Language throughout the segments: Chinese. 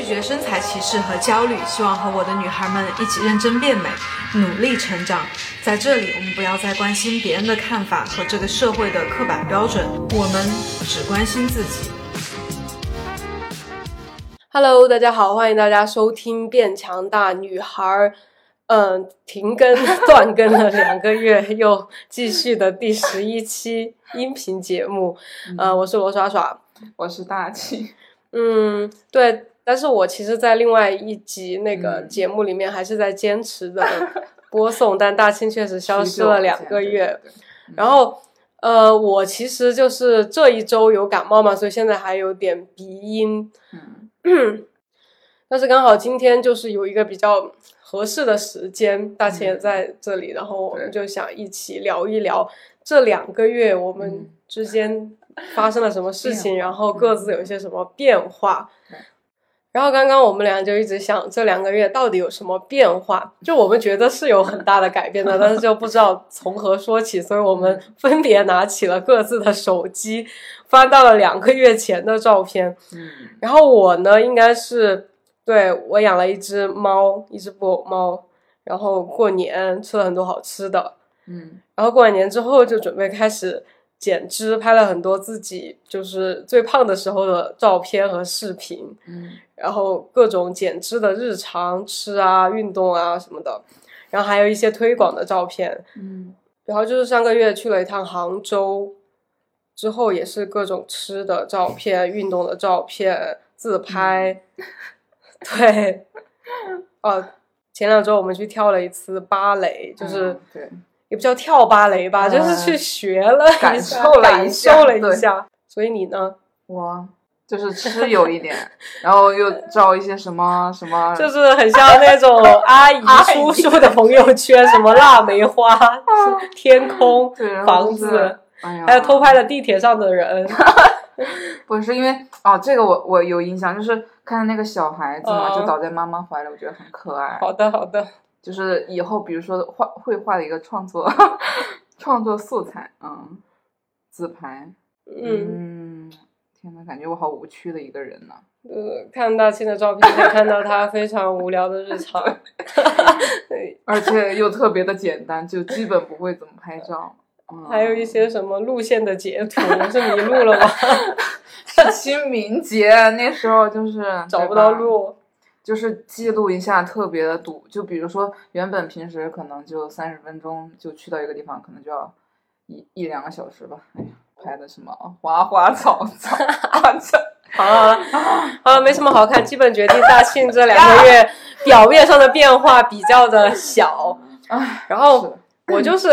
拒绝身材歧视和焦虑，希望和我的女孩们一起认真变美，努力成长。在这里，我们不要再关心别人的看法和这个社会的刻板标准，我们只关心自己。Hello，大家好，欢迎大家收听《变强大女孩》。嗯，停更断更了两个月，又继续的第十一期音频节目。呃，我是罗耍耍，我是大气。嗯，对，但是我其实，在另外一集那个节目里面，还是在坚持的播送，但大庆确实消失了两个月。然后，呃，我其实就是这一周有感冒嘛，所以现在还有点鼻音。嗯，但是刚好今天就是有一个比较合适的时间，大庆也在这里，然后我们就想一起聊一聊这两个月我们之间发生了什么事情，然后各自有一些什么变化。然后刚刚我们俩就一直想这两个月到底有什么变化，就我们觉得是有很大的改变的，但是就不知道从何说起，所以我们分别拿起了各自的手机，翻到了两个月前的照片。嗯，然后我呢，应该是对我养了一只猫，一只布偶猫，然后过年吃了很多好吃的，嗯，然后过完年之后就准备开始减脂，拍了很多自己就是最胖的时候的照片和视频，嗯，然后各种减脂的日常吃啊、运动啊什么的，然后还有一些推广的照片，嗯，然后就是上个月去了一趟杭州，之后也是各种吃的照片、运动的照片、自拍，对，哦，前两周我们去跳了一次芭蕾，就是。嗯对，也不叫跳芭蕾吧，嗯就是去学了一下感受了感一下受了一下。所以你呢？我就是吃有一点，然后又照一些什么什么，就是很像那种 阿姨叔叔的朋友圈，什么腊梅花、天空房子，哎，还有偷拍了地铁上的人。不是因为哦，这个我我有印象，就是看那个小孩子嘛，嗯就倒在妈妈怀里，我觉得很可爱。好的，好的。就是以后比如说画绘画的一个创作创作素材，嗯，自拍，嗯，嗯，天呐，感觉我好无趣的一个人呢。呃，看大庆的照片可以看到他非常无聊的日常。对而且又特别的简单，就基本不会怎么拍照。嗯、还有一些什么路线的截图，是迷路了吗？是清明节那时候就是 找不到，路。就是记录一下特别的堵。就比如说原本平时可能就三十分钟就去到一个地方，可能就要一一两个小时吧。哎呀，拍的什么花花草草。好了好了，好了，没什么好看，基本决定大庆这两个月 表面上的变化比较的小。唉，然后我就是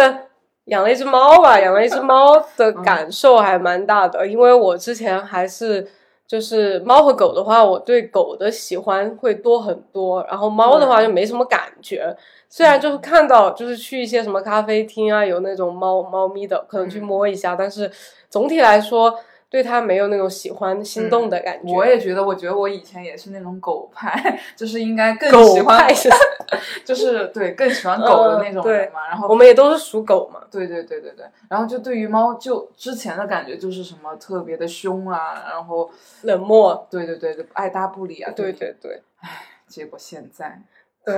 养了一只猫吧，养了一只猫的感受还蛮大的，因为我之前还是就是猫和狗的话，我对狗的喜欢会多很多，然后猫的话就没什么感觉。虽然就是看到就是去一些什么咖啡厅啊，有那种猫猫咪的，可能去摸一下，但是总体来说。对它没有那种喜欢心动的感觉。我也觉得，我觉得我以前也是那种狗派，就是应该更喜欢 就是对更喜欢狗的那种嘛。然后我们也都是属狗嘛。对对对对对，然后就对于猫，就之前的感觉就是什么特别的凶啊，然后冷漠，对对对，就爱搭不理啊。对对对唉结果现在，对，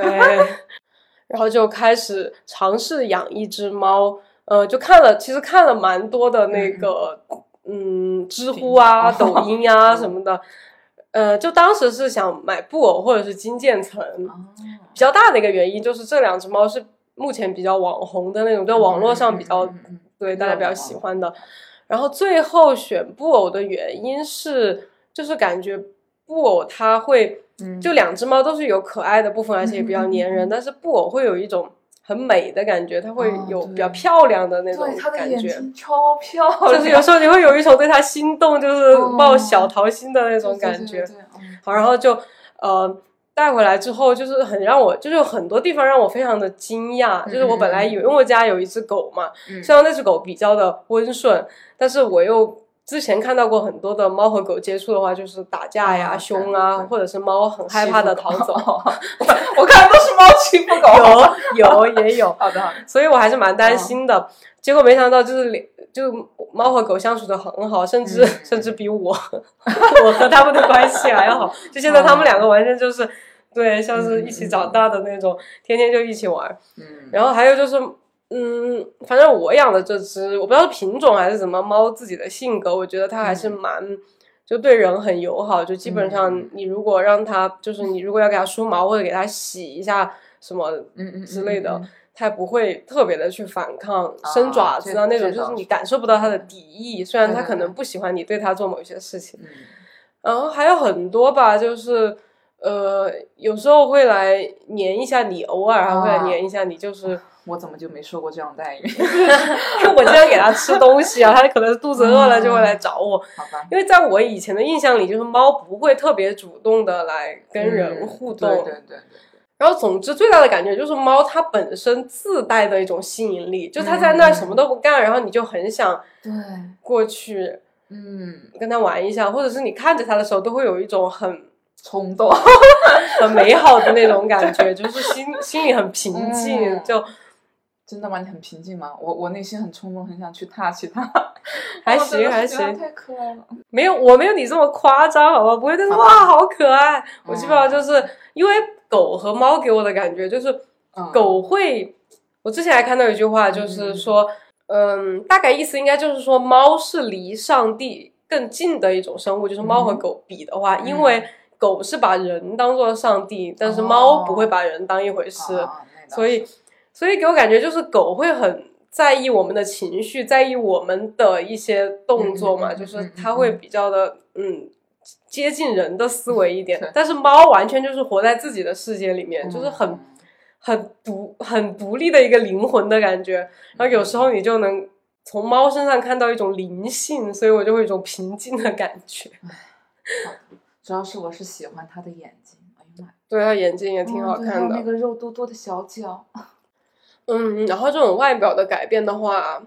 然后就开始尝试养一只猫，呃，就看了，其实看了蛮多的那个，嗯，知乎啊、抖音啊嗯。什么的，呃，就当时是想买布偶或者是金渐层，哦。比较大的一个原因就是这两只猫是目前比较网红的那种，在网络上比较对大家比较喜欢的。然后最后选布偶的原因是，就是感觉布偶它会，嗯就两只猫都是有可爱的部分，而且也比较粘人，但是布偶会有一种很美的感觉，它会有比较漂亮的那种感觉。超漂亮，就是有时候你会有一种对它心动，就是哦抱小桃心的那种感觉。好，然后就呃带回来之后，就是很让我，就是有很多地方让我非常的惊讶。就是我本来有，因为我家有一只狗嘛，嗯虽然那只狗比较的温顺，但是我又之前看到过很多的猫和狗接触的话，就是打架呀、啊凶啊，或者是猫很害怕的逃走。我看都是猫欺负狗。有有也有，好的好的，所以我还是蛮担心的。结果没想到就是两就猫和狗相处的很好，甚至、甚至比我我和他们的关系还要好。就现在他们两个完全就是对，像是一起长大的那种，天天就一起玩。嗯，然后还有就是，嗯，反正我养的这只，我不知道是品种还是什么猫自己的性格，我觉得它还是蛮。就对人很友好，就基本上你如果让它，就是你如果要给它梳毛或者给它洗一下什么之类的，嗯嗯它也不会特别的去反抗、伸爪子啊那种，就是你感受不到它的敌意。虽然它可能不喜欢你对它做某些事情，嗯然后还有很多吧，就是呃，有时候会来粘一下你，偶尔还会来啊黏一下你，就是。我怎么就没受过这样待遇？因为我经常给它吃东西啊，它可能肚子饿了就会来找我。好吧，因为在我以前的印象里，就是猫不会特别主动的来跟人嗯互动。对对对对，然后，总之最大的感觉就是猫它本身自带的一种吸引力，就它在那儿什么都不干，然后你就很想对，过去嗯，跟它玩一下，或者是你看着它的时候，都会有一种很 冲动，很美好的那种感觉，就是心心里很平静，嗯就真的吗？你很平静吗？我我内心很冲动，很想去 touch 它。还行还行。太可爱了。没有，我没有你这么夸张，好吧？不会，但是哇，好可爱！我基本上嗯就是因为狗和猫给我的感觉就是，嗯狗会，我之前还看到一句话，就是说，嗯，大概意思应该就是说，猫是离上帝更近的一种生物，就是猫和嗯狗比的话，因嗯为狗是把人当做上帝，但是猫不会哦把人当一回事，所以，所以给我感觉就是狗会很在意我们的情绪，在意我们的一些动作嘛，就是它会比较的嗯接近人的思维一点。但是猫完全就是活在自己的世界里面，就是很嗯很独很独立的一个灵魂的感觉。然后有时候你就能从猫身上看到一种灵性，所以我就会有一种平静的感觉。主要是我是喜欢它的眼睛，哎呀妈呀，对，它眼睛也挺好看的。那个肉嘟嘟的小脚，嗯，然后这种外表的改变的话，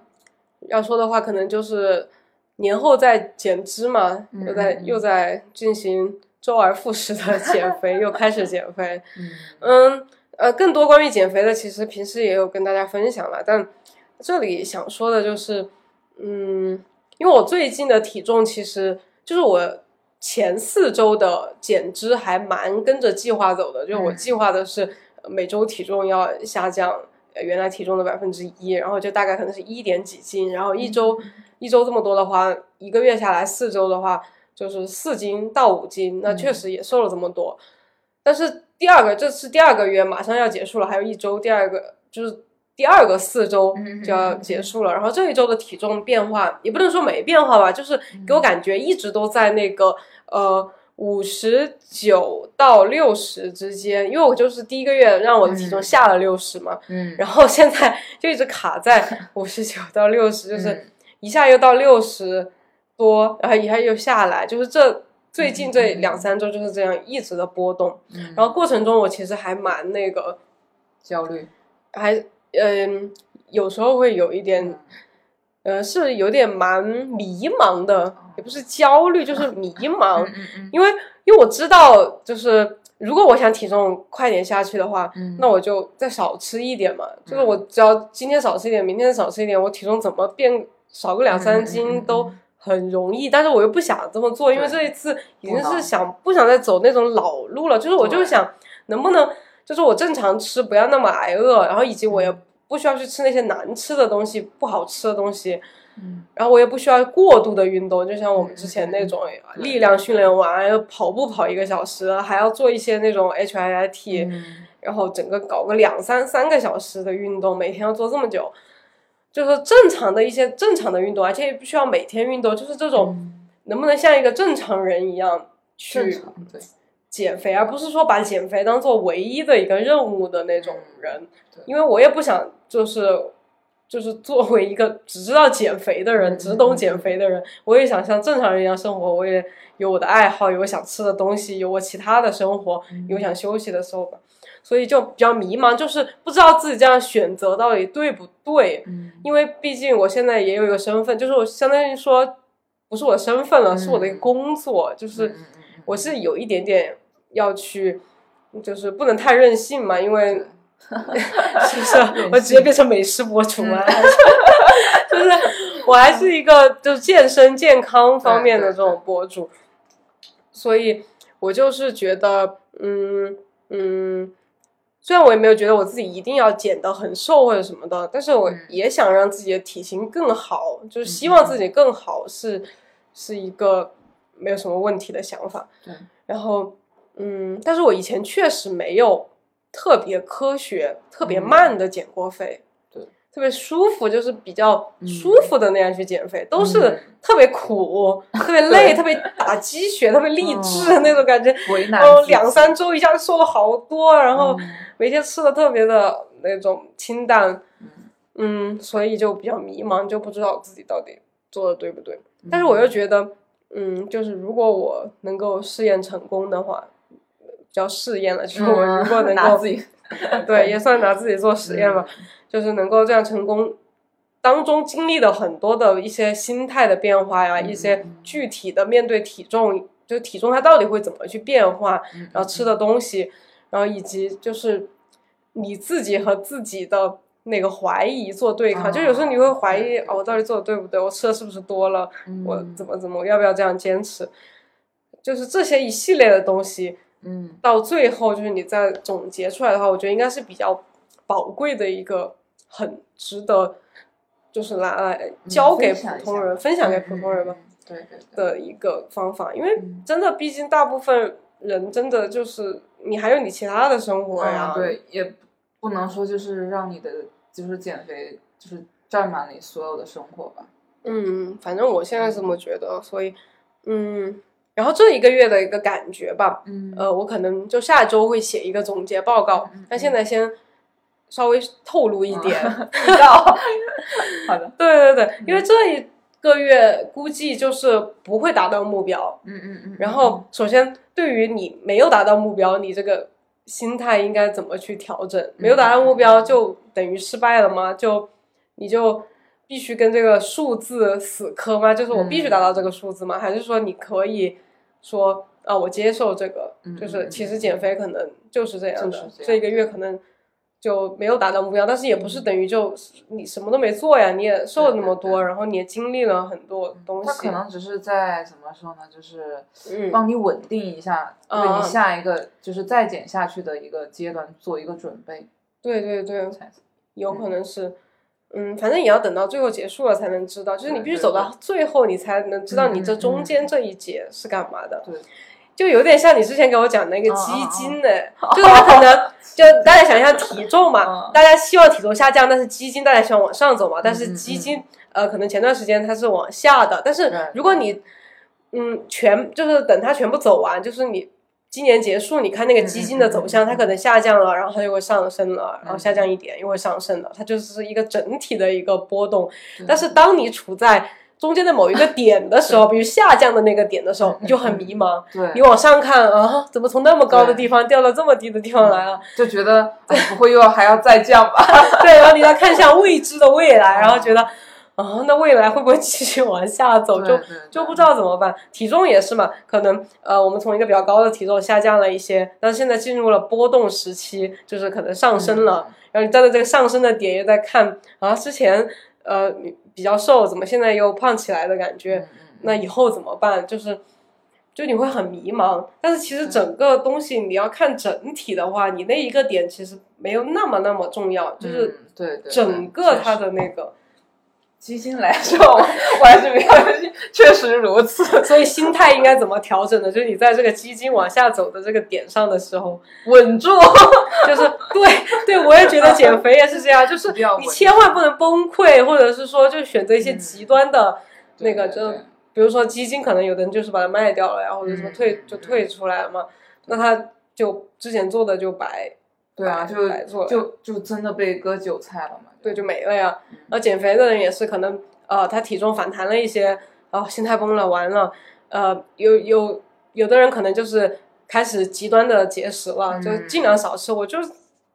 要说的话，可能就是年后再减脂嘛，嗯又在又在进行周而复始的 减肥，又开始减肥。嗯嗯，呃，更多关于减肥的，其实平时也有跟大家分享了，但这里想说的就是，嗯，因为我最近的体重其实就是我前四周的减脂还蛮跟着计划走的，就是我嗯计划的是呃每周体重要下降。呃原来体重的百分之一，然后就大概可能是一点几斤，然后一周、一周这么多的话，一个月下来四周的话，就是四斤到五斤，那确嗯实也瘦了这么多。但是第二个，这是第二个月，马上要结束了，还有一周，第二个就是第二个四周嗯就要结束了。然后这一周的体重变化也不能说没变化吧，就是给我嗯感觉一直都在那个呃五十九到六十之间，因为我就是第一个月让我的体重嗯。下了六十嘛，嗯，然后现在就一直卡在 五十九到六十，就是嗯。一下又到六十多，然后一下又下来，就是这最近这两三周就是这样一直的波动。嗯。然后过程中我其实还蛮那个，焦虑，还嗯、有时候会有一点，呃，是有点蛮迷茫的，也不是焦虑，就是迷茫，因为因为我知道，就是如果我想体重快点下去的话，嗯，那我就再少吃一点嘛，就是我只要今天少吃一点，明天少吃一点，我体重怎么变少个两三斤都。很容易。但是我又不想这么做，因为这一次已经是想不想再走那种老路了，就是我就对。想能不能就是我正常吃，不要那么挨饿，然后以及我嗯。也不需要去吃那些难吃的东西、不好吃的东西。嗯。然后我也不需要过度的运动，就像我们之前那种力量训练完，要跑步跑一个小时，还要做一些那种 HIIT，、嗯。然后整个搞个两三三个小时的运动，每天要做这么久，就是正常的一些正常的运动，而且也不需要每天运动，就是这种能不能像一个正常人一样去减肥，而不是说把减肥当做唯一的一个任务的那种人，因为我也不想就是。就是作为一个只知道减肥的人，嗯只懂减肥的人，我也想像正常人一样生活。我也有我的爱好，有我想吃的东西，有我其他的生活，有想休息的时候吧。所以就比较迷茫，就是不知道自己这样选择到底对不对。嗯因为毕竟我现在也有一个身份，就是我相当于说不是我的身份了，是我的一个工作，就是我是有一点点要去，就是不能太任性嘛，因为 是不是我直接变成美食博主啊？就是我我还是一个就是健身健康方面的这种博主，所以我就是觉得，嗯嗯，虽然我也没有觉得我自己一定要减得很瘦或者什么的，但是我也想让自己的体型更好，就是希望自己更好，是是一个没有什么问题的想法。对，然后嗯，但是我以前确实没有特别科学、特别慢的减过肥。对，特别舒服，就是比较舒服的那样去减肥，都是嗯特别苦、特别累、特别打鸡血、特别励志的那种感觉。为难哦，两三周一下就瘦了好多，然后嗯每天吃的特别的那种清淡，嗯，所以就比较迷茫，就不知道自己到底做的对不对。但是我又觉得，嗯，就是如果我能够试验成功的话，叫试验了，就是我如果能够自己 对，也算拿自己做实验吧，就是能够这样成功。当中经历了很多的一些心态的变化呀，一些具体的面对体重，就体重它到底会怎么去变化，然后吃的东西，然后以及就是你自己和自己的那个怀疑做对抗，就有时候你会怀疑哦，我到底做的对不对？我吃的是不是多了？我怎么怎么，我要不要这样坚持？就是这些一系列的东西，嗯到最后就是你再总结出来的话，我觉得应该是比较宝贵的一个，很值得，就是拿来教给普通人、分享给普通人吧嗯对对对，的一个方法。因为嗯真的，毕竟大部分人真的就是你还有你其他的生活呀，嗯，对，也不能说就是让你的就是减肥就是占满你所有的生活吧。嗯，反正我现在这么觉得，所以嗯，然后这一个月的一个感觉吧，嗯呃，我可能就下周会写一个总结报告，但现在先稍微透露一点。知道。好的，对对对，因为这一个月估计就是不会达到目标。嗯嗯嗯。然后，首先对于你没有达到目标，你这个心态应该怎么去调整？没有达到目标就等于失败了吗？就你就必须跟这个数字死磕吗？就是我必须达到这个数字吗？还是说你可以说啊，我接受这个，就是其实减肥可能就是这样的，就是这样这一个月可能。就没有达到目标，但是也不是等于就你什么都没做呀，你也瘦了那么多，然后你也经历了很多东西。他可能只是在怎么说呢，就是嗯帮你稳定一下，嗯为你下一个就是再减下去的一个阶段做一个准备。对对对，有可能是，嗯，反正也要等到最后结束了才能知道，就是你必须走到最后，你才能知道你这中间这一节是干嘛的。对，就有点像你之前给我讲那个嗯基嗯金呢，就是它可能 就大家想一下体重嘛，嗯大家希望体重下降，但是基金大家希望往上走嘛，但是基金呃可能前段时间它是往下的，但是如果你嗯全就是等它全部走完，就是你。今年结束，你看那个基金的走向，它可能下降了，然后它又会上升了，然后嗯下降一点又会上升了，它就是一个整体的一个波动。但是当你处在中间的某一个 点的时候，比如下降的那个点的时候，你就很迷茫。对，你往上看啊，怎么从那么高的地方掉到这么低的地方来了？就觉得哎，不会又要还要再降吧？对，然后你再看向未知的未来，然后觉得啊，那未来会不会继续往下走？就就不知道怎么办。体重也是嘛，可能呃，我们从一个比较高的体重下降了一些，但是现在进入了波动时期，就是可能上升了。然后你站在这个上升的点，又在看啊，之前呃比较瘦，怎么现在又胖起来的感觉？那以后怎么办？就是，就你会很迷茫。但是其实整个东西你要看整体的话，你那一个点其实没有那么那么重要，就是对整个它的那个。基金来说，我我还是比较确实如此，所以心态应该怎么调整呢？就是你在这个基金往下走的这个点上的时候，稳住。就是对对，我也觉得减肥也是这样，就是你千万不能崩溃，或者是说就选择一些极端的那个，就比如说基金，可能有的人就是把它卖掉了呀，或者说嗯退就退出来了嘛，那他就之前做的就白对啊，白就就就真的被割韭菜了嘛？对，就没了呀。然后减肥的人也是，可能呃，他体重反弹了一些，哦，心态崩了，完了，呃，有有有的人可能就是开始极端的节食了，嗯就尽量少吃，我就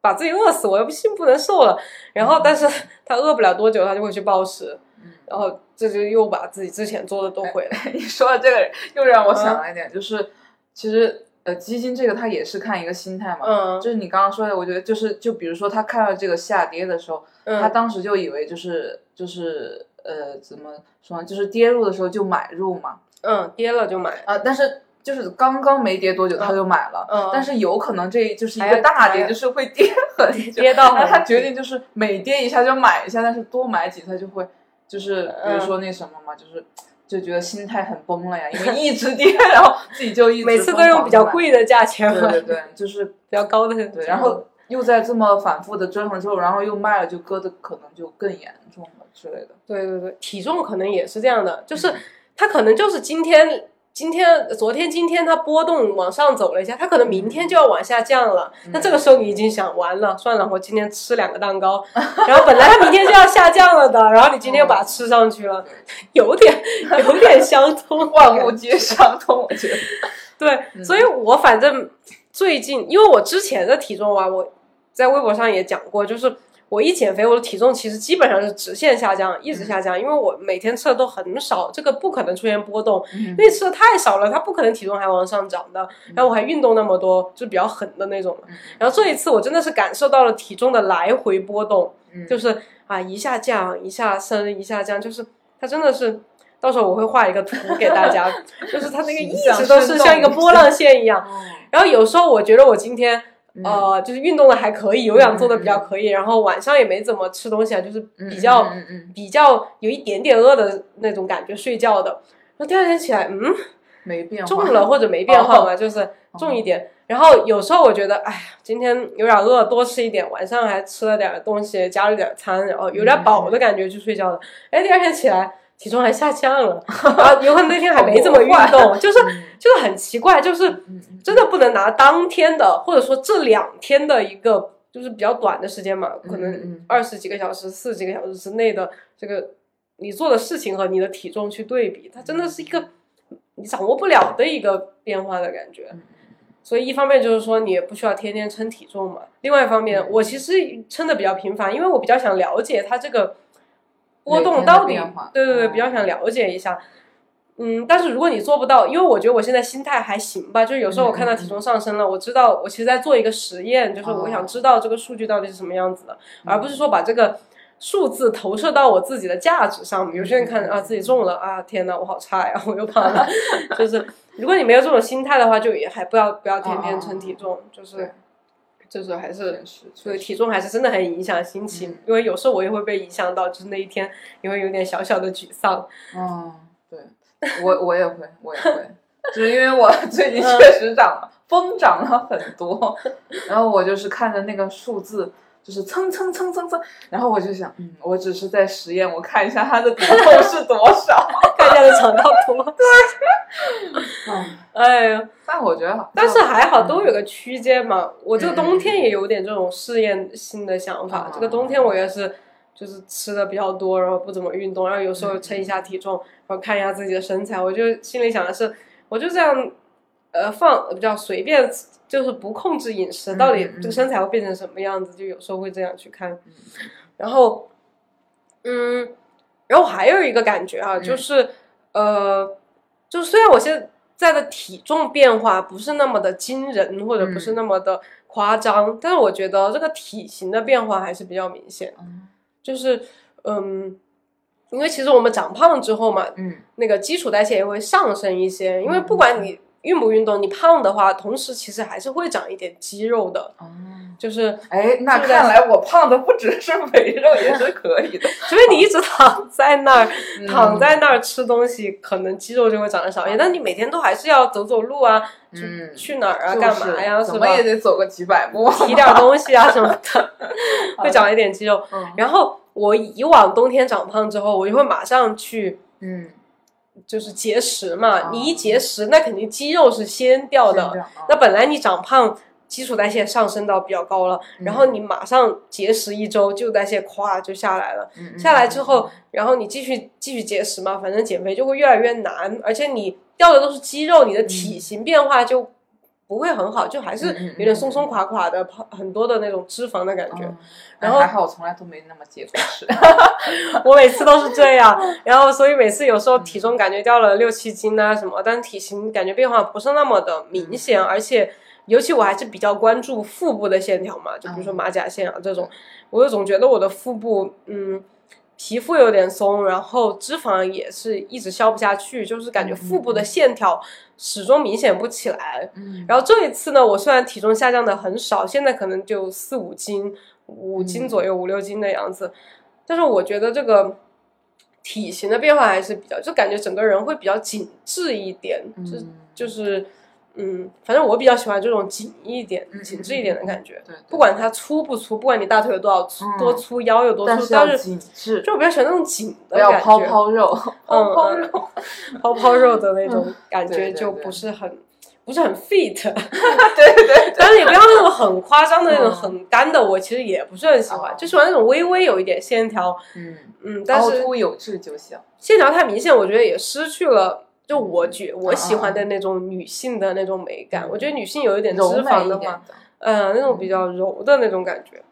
把自己饿死，我又不信不能瘦了。然后，但是 他饿不了多久，他就会去暴食，嗯然后这就又把自己之前做的都毁了。你说的这个又让我想了一点，就是其实呃，基金这个它也是看一个心态嘛。嗯就是你刚刚说的，我觉得就是就比如说他看到这个下跌的时候，嗯，他当时就以为就是就是呃怎么说呢，就是跌入的时候就买入嘛，嗯，跌了就买，啊，但是就是刚刚没跌多久他就买了，嗯但是有可能这就是一个大跌，就是会跌很久，跌到他决定就是每跌一下就买一下，但是多买几次他就会就是比嗯如说那什么嘛，就是就觉得心态很崩了呀，因为一直跌，然后自己就一直每次都用比较贵的价钱买，对对对，就是比较高的对，然后又在这么反复的折腾之后，然后又卖了，就割的可能就更严重了之类的。对对对，体重可能也是这样的，嗯就是他可能就是今天。今天、昨天、今天它波动往上走了一下，它可能明天就要往下降了。嗯。那这个时候你已经想完了，算了，我今天吃两个蛋糕，然后本来它明天就要下降了的，然后你今天又把它吃上去了，有点有点相通，万物皆相通，我觉得。对，嗯。所以我反正最近，因为我之前的体重啊，我在微博上也讲过，就是我一减肥，我的体重其实基本上是直线下降，一直下降，因为我每天吃的都很少，这个不可能出现波动，嗯因为吃的太少了，它不可能体重还往上涨的。然后我还运动那么多，就比较狠的那种。然后这一次我真的是感受到了体重的来回波动，嗯就是啊一下降一下升一下降，就是它真的是。到时候我会画一个图给大家，就是它那个一直都是像一个波浪线一样。哦然后有时候我觉得我今天呃就是运动的还可以，有氧做的比较可以，然后晚上也没怎么吃东西啊，就是比较、比较有一点点饿的那种感觉，睡觉的。然后第二天起来，嗯，没变化，重了或者没变化嘛，就是重一点。然后有时候我觉得，哎呀，今天有点饿，多吃一点，晚上还吃了点东西，加了点餐，然后有点饱的感觉去睡觉了。哎，第二天起来体重还下降了，然 后有可能那天还没怎么运动，就是就是很奇怪，就是真的不能拿当天的或者说这两天的一个就是比较短的时间嘛，可能嗯二十几个小时、四十几个小时之内的这个你做的事情和你的体重去对比，它真的是一个你掌握不了的一个变化的感觉。所以一方面就是说你也不需要天天称体重嘛，另外一方面我其实称的比较频繁，因为我比较想了解它这个波动到底对对对，哦比较想了解一下。嗯，但是如果你做不到，因为我觉得我现在心态还行吧，就是有时候我看到体重上升了，我知道我其实在做一个实验，就是我想知道这个数据到底是什么样子的，而不是说把这个数字投射到我自己的价值上面。有些人看啊自己重了啊，天哪，我好差呀，我又胖了。就是如果你没有这种心态的话，就也还不要不要天天称体重，就是对就是还是，所以体重还是真的很影响心情，因为有时候我也会被影响到，就是那一天也会有点小小的沮丧。嗯，对，我我也会，我也会，就是因为我 最近确实长了，疯长了很多，然后我就是看着那个数字。就是蹭蹭蹭蹭蹭，然后我就想，嗯，我只是在实验，我看一下它的底后是多少。看一下能长到多。嗯，哎呀，但我觉得好，但是还好都有个区间嘛。我这个冬天也有点这种试验性的想法。嗯这个冬天我也是，就是吃的比较多，然后不怎么运动，然后有时候称一下体重，然后看一下自己的身材。我就心里想的是，我就这样，呃，放比较随便，就是不控制饮食，到底这个身材会变成什么样子？就有时候会这样去看。然后，嗯，然后还有一个感觉啊，就是，呃，就虽然我现在的体重变化不是那么的惊人，或者不是那么的夸张，但是我觉得这个体型的变化还是比较明显。嗯就是，嗯，因为其实我们长胖之后嘛，嗯那个基础代谢也会上升一些，因为不管你运不运动，你胖的话，同时其实还是会长一点肌肉的，哦，就是哎，那看来我胖的不只是肥肉，也是可以的。除非你一直躺在那儿，嗯躺在那儿吃东西，可能肌肉就会长得少一点。但你每天都还是要走走路啊，去、嗯去哪儿啊，就干嘛呀，是吧是怎么？也得走个几百步，提点东西啊什么的，会长一点肌肉。嗯然后我以往冬天长胖之后，我就会马上去嗯，就是节食嘛。哦你一节食，那肯定肌肉是先掉的。那本来你长胖，基础代谢上升到比较高了，嗯然后你马上节食一周，基础代谢咵就下来了。嗯下来之后，然后你继续继续节食嘛，反正减肥就会越来越难，而且你掉的都是肌肉，你的体型变化就不会很好，就还是有点松松垮垮的，胖很多的那种脂肪的感觉。嗯。然后还好我从来都没那么节过食。我每次都是这样，然后所以每次有时候体重感觉掉了六七斤啊什么，但体型感觉变化不是那么的明显，而且尤其我还是比较关注腹部的线条嘛，就比如说马甲线啊这种，我就总觉得我的腹部，嗯，皮肤有点松，然后脂肪也是一直消不下去，就是感觉腹部的线条始终明显不起来。嗯。然后这一次呢，我虽然体重下降的很少，现在可能就四五斤、五斤左右、五六斤的样子，但是我觉得这个体型的变化还是比较，就感觉整个人会比较紧致一点，就嗯。就是嗯，反正我比较喜欢这种紧一点、嗯紧致一点的感觉。对，对不管它粗不粗，不管你大腿有多少多粗，腰有多粗，但是紧致，就我比较喜欢那种紧的不要感觉，泡泡肉，泡泡嗯肉。泡泡肉的那种感觉，就不是很不是很 fit。对对对，但是也不要那种很夸张的那种嗯很干的，我其实也不是很喜欢，哦就喜欢那种微微有一点线条，嗯，嗯，但凹是凸有致就行。线条太明显，我觉得也失去了。就我觉我喜欢嗯的那种女性的那种美感，我觉得女性有一点脂肪的话，嗯，那种比较柔的那种感觉。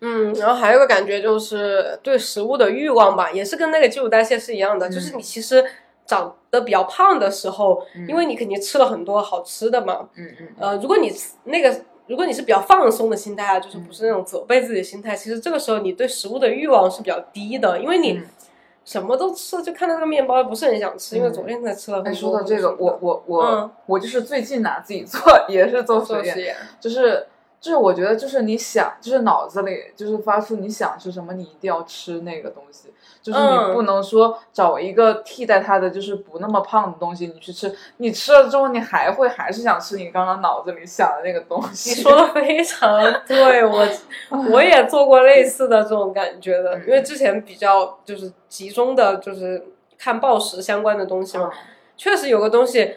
嗯，然后还有一个感觉就是对食物的欲望吧，也是跟那个基础代谢是一样的，就是嗯。你其实长得比较胖的时候，嗯。因为你肯定吃了很多好吃的嘛，嗯嗯。呃，如果你那个，如果你是比较放松的心态啊，就是不是那嗯种责备自己的心态，其实这个时候你对食物的欲望是比较低的，因为你嗯什么都吃，就看到那个面包不是很想吃，因为嗯昨天才吃了很多。哎，说到这个，我我我、嗯我就是最近拿自己做，也是做实验，就是就是我觉得就是你想，就是脑子里就是发出你想吃什么，你一定要吃那个东西，就是嗯你不能说找一个替代它的，就是不那么胖的东西你去吃，你吃了之后你还会还是想吃你刚刚脑子里想的那个东西。你说的非常 对，我我也做过类似的这种感觉的，嗯因为之前比较就是集中的就是看暴食相关的东西嘛，确实有个东西。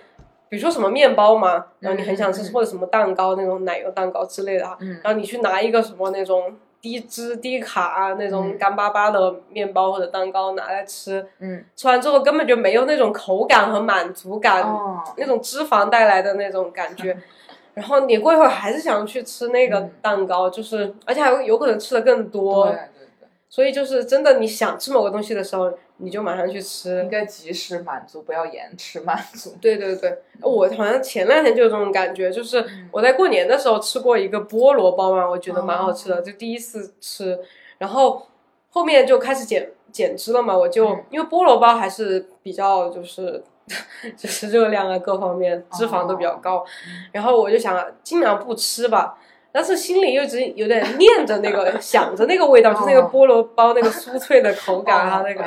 比如说什么面包嘛，然后你很想吃，或者什么蛋糕那种奶油蛋糕之类的啊，嗯。然后你去拿一个什么那种低脂低卡啊那种嗯。干巴巴的面包或者蛋糕拿来吃，嗯。吃完之后根本就没有那种口感和满足感，哦，那种脂肪带来的那种感觉。然后你过一会儿还是想去吃那个嗯。蛋糕，就是而且还有有可能吃的更多对，对对，所以就是真的你想吃某个东西的时候，你就马上去吃应。该及时满足，不要延迟满足。对对对，我好像前两天就有这种感觉，就是嗯我在过年的时候吃过一个菠萝包嘛，我觉得蛮好吃哦的，就第一次吃，然后后面就开始减减脂了嘛，我就、嗯因为菠萝包还是比较就是 就是热量啊各方面脂肪都比较高，然后我就想尽量不吃吧。但是心里又一直有点念着那个，想着那个味道，就是那个哦菠萝包那个酥脆的口感啊，那个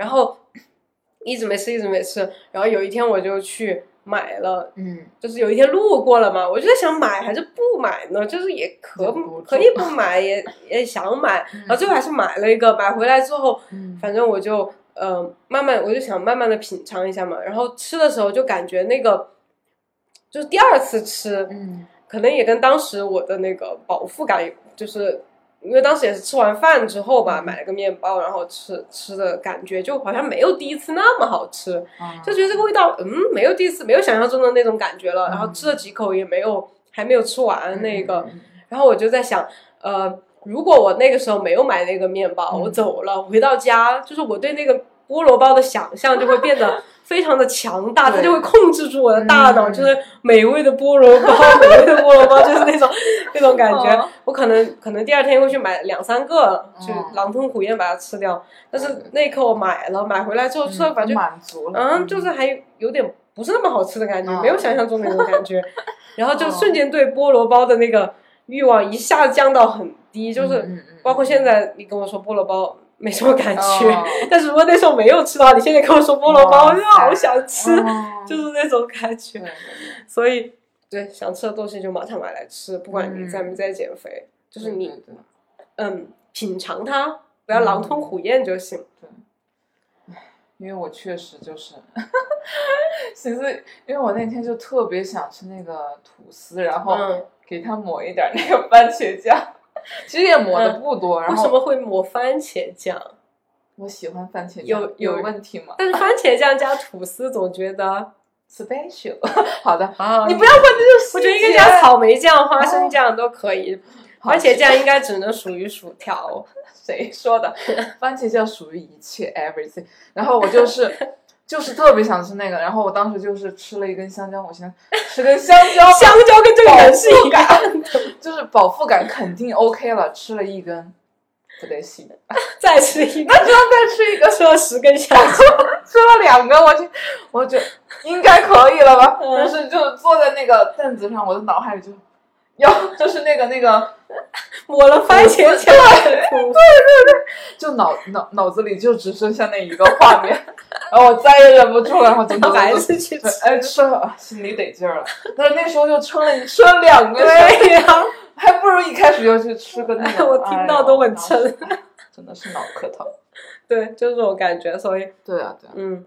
然后一直没吃，一直没吃。然后有一天我就去买了，嗯，就是有一天路过了嘛，我就在想买还是不买呢？就是也可可以不买，也 也想买，然后最后还是买了一个。买回来之后，嗯反正我就呃慢慢，我就想慢慢的品尝一下嘛。然后吃的时候就感觉那个，就是第二次吃，嗯可能也跟当时我的那个饱腹感有，就是因为当时也是吃完饭之后吧，买了个面包，然后吃吃的感觉就好像没有第一次那么好吃，啊就觉得这个味道，嗯，没有第一次没有想象中的那种感觉了。嗯然后吃了几口也没有，还没有吃完那个，然后我就在想，呃，如果我那个时候没有买那个面包，嗯。我走了，回到家，就是我对那个菠萝包的想象就会变得非常的强大，它就会控制住我的大脑，嗯。就是美味的菠萝包，美味的菠萝包，就是那种那种感觉。哦。我可能可能第二天会去买两三个，去哦狼吞虎咽把它吃掉。但是那一刻我买了，买回来之后吃了，嗯反正满足了，嗯，就是还有点不是那么好吃的感觉，哦。没有想象中的那种感觉，然后就哦瞬间对菠萝包的那个欲望一下降到很低，就是包括现在你跟我说菠萝包没什么感觉，哦。但是如果那时候没有吃到，你现在跟我说菠萝包，哇我就好想吃，哦。就是那种感觉所以对想吃的东西就马上买来吃，不管你嗯在没在减肥，就是你对对对。嗯品尝它，不要狼吞虎咽就行。对。因为我确实就是寻 思，因为我那天就特别想吃那个吐司，然后嗯。给它抹一点那个番茄酱，其实也抹的不多，然后为什么会抹番茄酱？我喜欢番茄酱，有有有问题吗但是番茄酱加吐司，总觉得？Special，好的，啊，你不要问这种细节，我觉得应该加草莓酱、花生酱都可以，好番茄酱应该只能属于薯条。谁说的？番茄酱属于一切 everything。然后我就是就是特别想吃那个，然后我当时就是吃了一根香蕉，我现在吃根香蕉，香蕉跟这个人是一样的，就是饱腹感肯定 OK 了，吃了一根，不得行，再吃一根，那就要再吃一个，吃了十根香蕉，吃了两个，我就我就应该可以了吧？嗯。但是就坐在那个凳子上，我的脑海里就要就是那个那个，抹了番茄酱的土。就脑脑脑子里就只剩下那一个画面，然后我再也忍不住了，然后就然后还是去吃。哎吃了，啊心里得劲儿了。但是那时候就撑了，你吃了两个香对呀、还不如一开始就去吃个那个。我听到都很撑哎真的是脑壳疼。对，就是这种感觉，所以，对啊，对啊，嗯，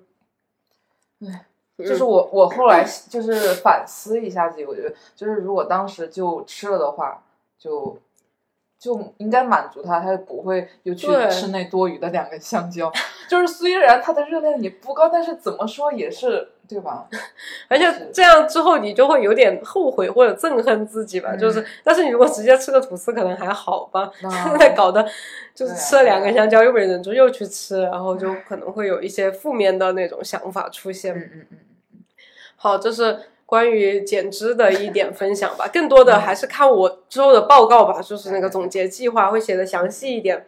唉嗯就是我我后来 就是反思一下自己，我觉得就是如果当时就吃了的话，就就应该满足他，他就不会又去吃那多余的两个香蕉。就是虽然它的热量也不高，但是怎么说也是对吧？而且这样之后你就会有点后悔或者憎恨自己吧，嗯就是，但是你如果直接吃个吐司可能还好吧，现在搞得就是吃了两根香蕉又没忍住又去吃，然后就可能会有一些负面的那种想法出现。嗯嗯嗯好，这是关于减脂的一点分享吧。更多的还是看我之后的报告吧，就是那个总结计划会写的详细一点。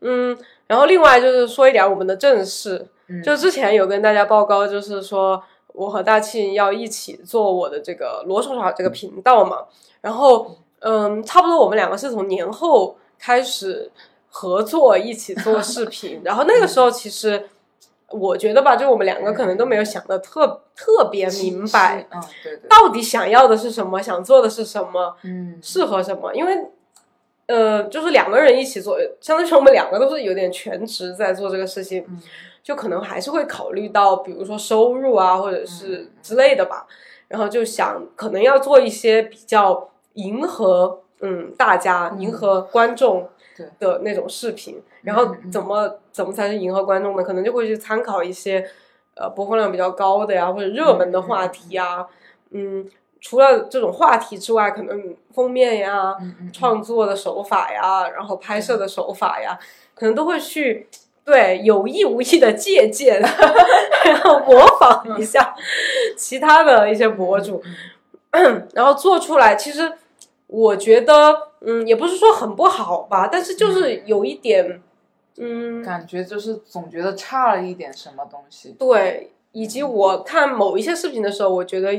嗯，然后另外就是说一点我们的正事，嗯，就之前有跟大家报告，就是说我和大庆要一起做我的这个罗手少这个频道嘛。然后，嗯，差不多我们两个是从年后开始合作一起做视频，然后那个时候其实。我觉得吧，就我们两个可能都没有想的特特别明白，嗯，对对，到底想要的是什么，想做的是什么，嗯。适合什么。因为，呃，就是两个人一起做，相当于我们两个都是有点全职在做这个事情，嗯。就可能还是会考虑到，比如说收入啊，或者是嗯。之类的吧。然后就想，可能要做一些比较迎合嗯大家、嗯。迎合观众对的那种视频。然后怎么怎么才是迎合观众呢？可能就会去参考一些呃播放量比较高的呀，或者热门的话题呀。嗯，除了这种话题之外，可能封面呀、嗯嗯创作的手法呀，然后拍摄的手法呀，可能都会去对有意无意的借鉴，然后模仿一下其他的一些博主，然后做出来。其实我觉得，嗯，也不是说很不好吧，但是就是有一点，嗯，感觉就是总觉得差了一点什么东西。对，以及我看某一些视频的时候，我觉得，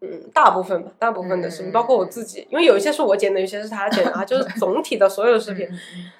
嗯，大部分吧，大部分的视频，嗯包括我自己，因为有一些是我剪的，有些是他剪的啊，就是总体的所有的视频，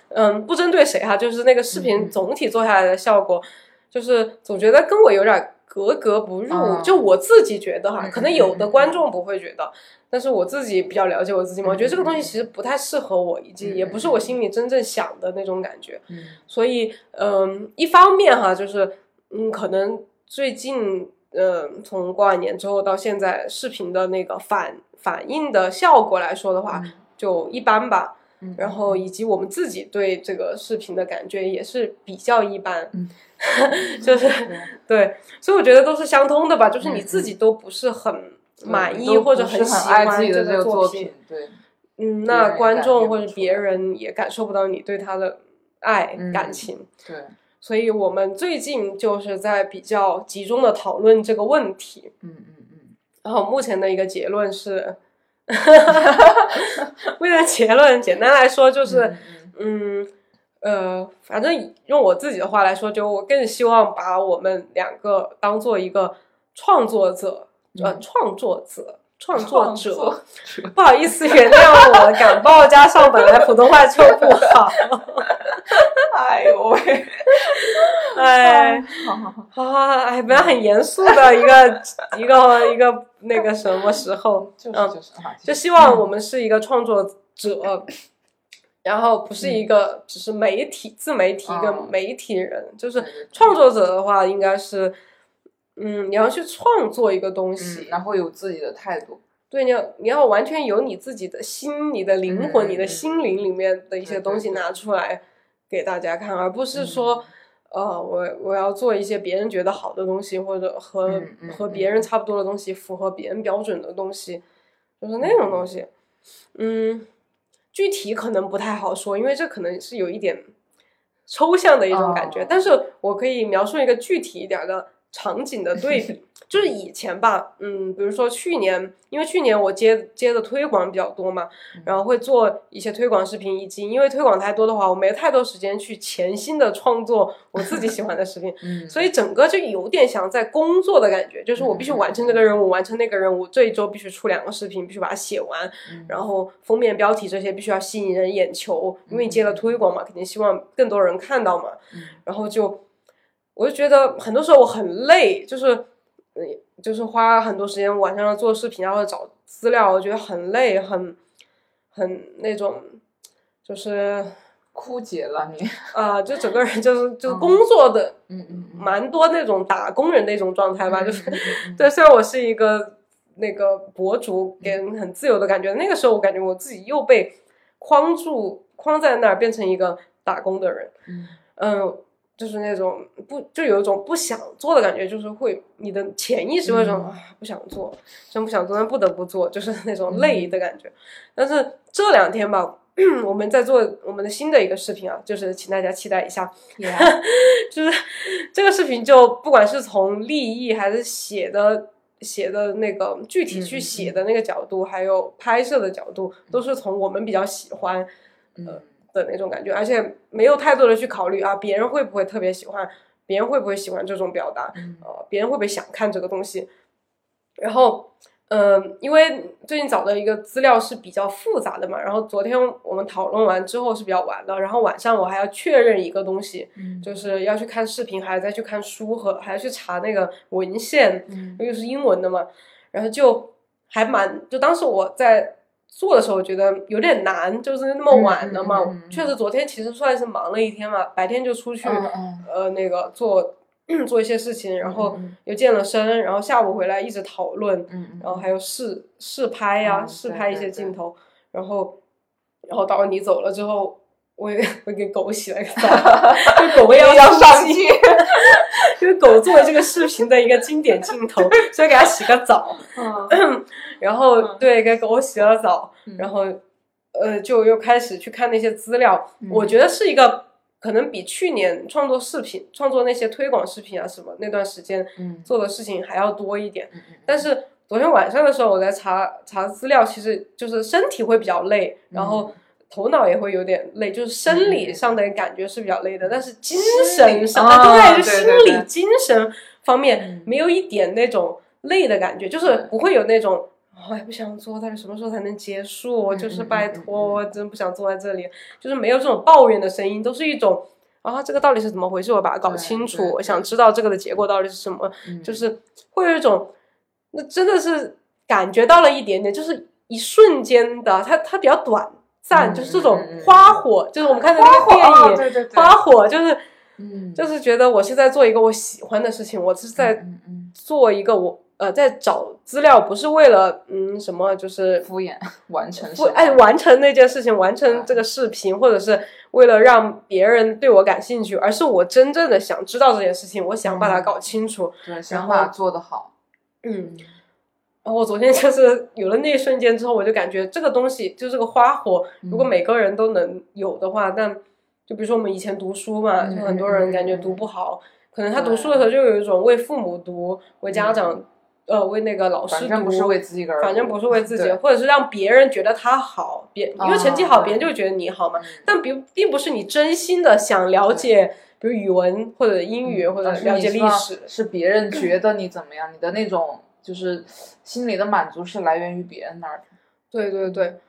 嗯 不针对谁哈，就是那个视嗯频总体做下来的效果，就是总觉得跟我有点格格不入，嗯。就我自己觉得哈，嗯可能有的嗯嗯观众不会觉得，但是我自己比较了解我自己嘛，我觉得这个东西其实不太适合我，以及也不是我心里真正想的那种感觉，嗯。所以嗯，一方面哈，就是嗯，可能最近。呃，从过完年之后到现在，视频的那个反反应的效果来说的话，嗯。就一般吧。嗯，然后以及我们自己对这个视频的感觉也是比较一般，嗯就是对 对，所以我觉得都是相通的吧，就是你嗯自己。都不是很满意都或者不是喜欢这己的这个作品，对，嗯，那观众或者别人也感受不到你对他的爱、嗯感情，对，所以我们最近就是在比较集中的讨论这个问题，嗯嗯嗯，然后目前的一个结论是，为了结论，简单来说就是。嗯呃，反正用我自己的话来说，就我更希望把我们两个当做一个创作者，呃，嗯创作者，创作者。作不好意思，原谅我，感冒加上本来普通话就不好。哎呦喂，哎，好好好，好，哎，本来很严肃的一个 一个一个那个什么时候，就是嗯就是啊，就希望我们是一个创作者，然后不是一个只是媒体、自媒体一个嗯媒体人，就是创作者的话，应该是，嗯，你要去创作一个东西，嗯，然后有自己的态度，对，你要你要完全有你自己的心、你的灵魂、嗯你的心灵里面的一些东西拿出来给大家看，而不是说。呃，我我要做一些别人觉得好的东西，或者和、嗯嗯和别人差不多的东西，符合别人标准的东西，就是那种东西。嗯，具体可能不太好说，因为这可能是有一点抽象的一种感觉。哦但是我可以描述一个具体一点的场景的对比，就是以前吧，嗯，比如说去年，因为去年我接接的推广比较多嘛，然后会做一些推广视频，以及因为推广太多的话，我没太多时间去潜心的创作我自己喜欢的视频，嗯，所以整个就有点像在工作的感觉，就是我必须完成这个任务，完成那个任务，这一周必须出两个视频，必须把它写完，然后封面标题这些必须要吸引人眼球，因为你接了推广嘛，肯定希望更多人看到嘛，然后就。我就觉得很多时候我很累，就是，嗯，就是花很多时间晚上做视频，然后找资料，我觉得很累，很，很那种，就是枯竭了你啊，就整个人就 是就是工作的，嗯嗯，蛮多那种打工人那种状态吧，就是 对，虽然我是一个那个博主，给人很自由的感觉，那个时候我感觉我自己又被框住，框在那儿，变成一个打工的人，嗯。就是那种不，就有一种不想做的感觉，就是会你的潜意识会说啊，不想做，真不想做，但不得不做，就是那种累的感觉。但是这两天吧，我们在做我们的新的一个视频啊，就是请大家期待一下，就是这个视频就不管是从立意还是写的写的那个具体去写的那个角度，还有拍摄的角度，都是从我们比较喜欢，呃。的那种感觉，而且没有太多的去考虑啊，别人会不会特别喜欢，别人会不会喜欢这种表达，呃，别人会不会想看这个东西。然后，嗯，因为最近找的一个资料是比较复杂的嘛，然后昨天我们讨论完之后是比较晚的，然后晚上我还要确认一个东西，就是要去看视频，还要再去看书和还要去查那个文献，因为是英文的嘛，然后就还蛮，就当时我在。做的时候觉得有点难，就是那么晚了嘛。确实，昨天其实算是忙了一天嘛，白天就出去呃那个做做一些事情，然后又健了身，然后下午回来一直讨论，然后还有试试拍呀，试拍一些镜头，然后然后到你走了之后，我也我给狗洗了个澡，就狗也要上镜，因为狗作为这个视频的一个经典镜头，所以给它洗个澡。然后对，给狗洗了澡，然后，呃，就又开始去看那些资料。我觉得是一个可能比去年创作视频、创作那些推广视频啊什么那段时间做的事情还要多一点。但是昨天晚上的时候，我在查查资料，其实就是身体会比较累，然后头脑也会有点累，就是生理上的感觉是比较累的。但是精神上，对，就心理、精神方面没有一点那种累的感觉，就是不会有那种。我也不想做，但是什么时候才能结束？就是拜托，我真不想坐在这里。就是没有这种抱怨的声音，都是一种啊，这个到底是怎么回事？我把它搞清楚，我想知道这个的结果到底是什么。就是会有一种，那真的是感觉到了一点点，就是一瞬间的，它它比较短暂，就是这种花火，就是我们看的那个电影，花火就是，嗯。就是觉得我是在做一个我喜欢的事情，我是在做一个我。呃，在找资料不是为了嗯什么，就是敷衍 完成，不哎完成那件事情，完成这个视频，或者是为了让别人对我感兴趣，而是我真正的想知道这件事情，我想把它搞清楚，对，想把它做得好。嗯，然后我昨天就是有了那一瞬间之后，我就感觉这个东西就这个花火，如果每个人都能有的话，那就比如说我们以前读书嘛，就很多人感觉读不好，可能他读书的时候就有一种为父母读，为家长。呃，为那个老师读，反正不是为自己个人，反正不是为自己，或者是让别人觉得他好，别因为成绩好，别人就觉得你好嘛。但并并不是你真心的想了解，比如语文或者英语或者了解历史，是别人觉得你怎么样，你的那种就是心里的满足是来源于别人那儿。对对对，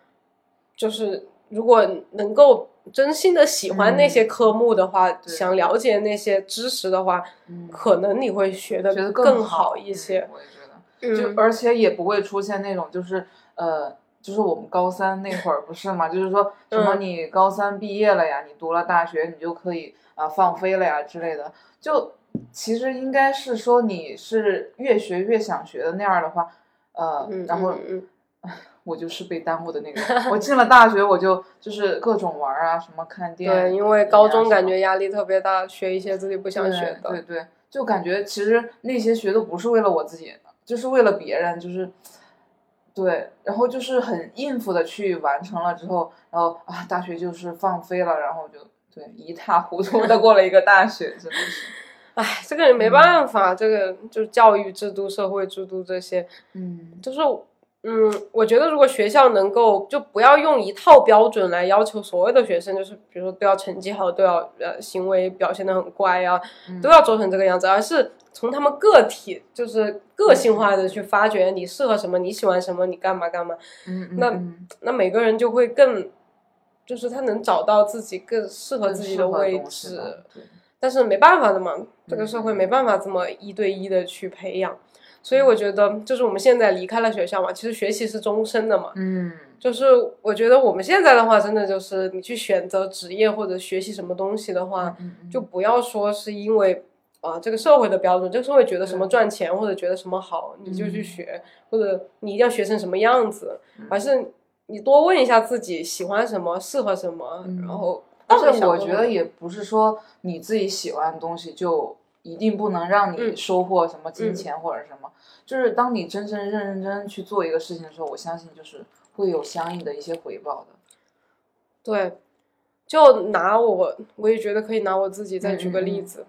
就是如果能够真心的喜欢那些科目的话，想了解那些知识的话，可能你会学的更好一些。我也觉得就而且也不会出现那种就是呃，就是我们高三那会儿不是嘛，就是说什么你高三毕业了呀，你读了大学，你就可以啊放飞了呀之类的。就其实应该是说你是越学越想学的那样的话，呃，然后 我就是被耽误的那个。我进了大学，我就就是各种玩啊，什么看电影。对，因为高中感觉压力特别大，学一些自己不想学的。对对，就感觉其实那些学都不是为了我自己。就是为了别人，就是，对，然后就是很应付的去完成了之后，然后啊，大学就是放飞了，然后就对一塌糊涂的过了一个大学，真的是。唉，这个也没办法，这个就是教育制度、社会制度这些，嗯。就是嗯，我觉得如果学校能够就不要用一套标准来要求所有的学生，就是比如说都要成绩好，都要呃行为表现的很乖啊，嗯都要做成这个样子，而是从他们个体就是个性化的去发掘你适合什么，你喜欢什么，你干嘛干嘛，嗯，那嗯。那每个人就会更，就是他能找到自己更适合自己的位置。但是没办法的嘛，这个嗯社会没办法这么一对一的去培养，所以我觉得就是我们现在离开了学校嘛，其实学习是终身的嘛。嗯。就是我觉得我们现在的话，真的就是你去选择职业或者学习什么东西的话，就不要说是因为啊这个社会的标准，这个社会觉得什么赚钱或者觉得什么好，你就去嗯。学，或者你一定要学成什么样子，嗯。而是你多问一下自己喜欢什么，适合什么，嗯。然后而到底且我觉得也不是说你自己喜欢的东西就一定不能让你嗯收获什么金嗯钱或者什么，就是当你真正认认真真去做一个事情的时候，我相信就是会有相应的一些回报的。对，就拿我，我也觉得可以拿我自己再举个例子，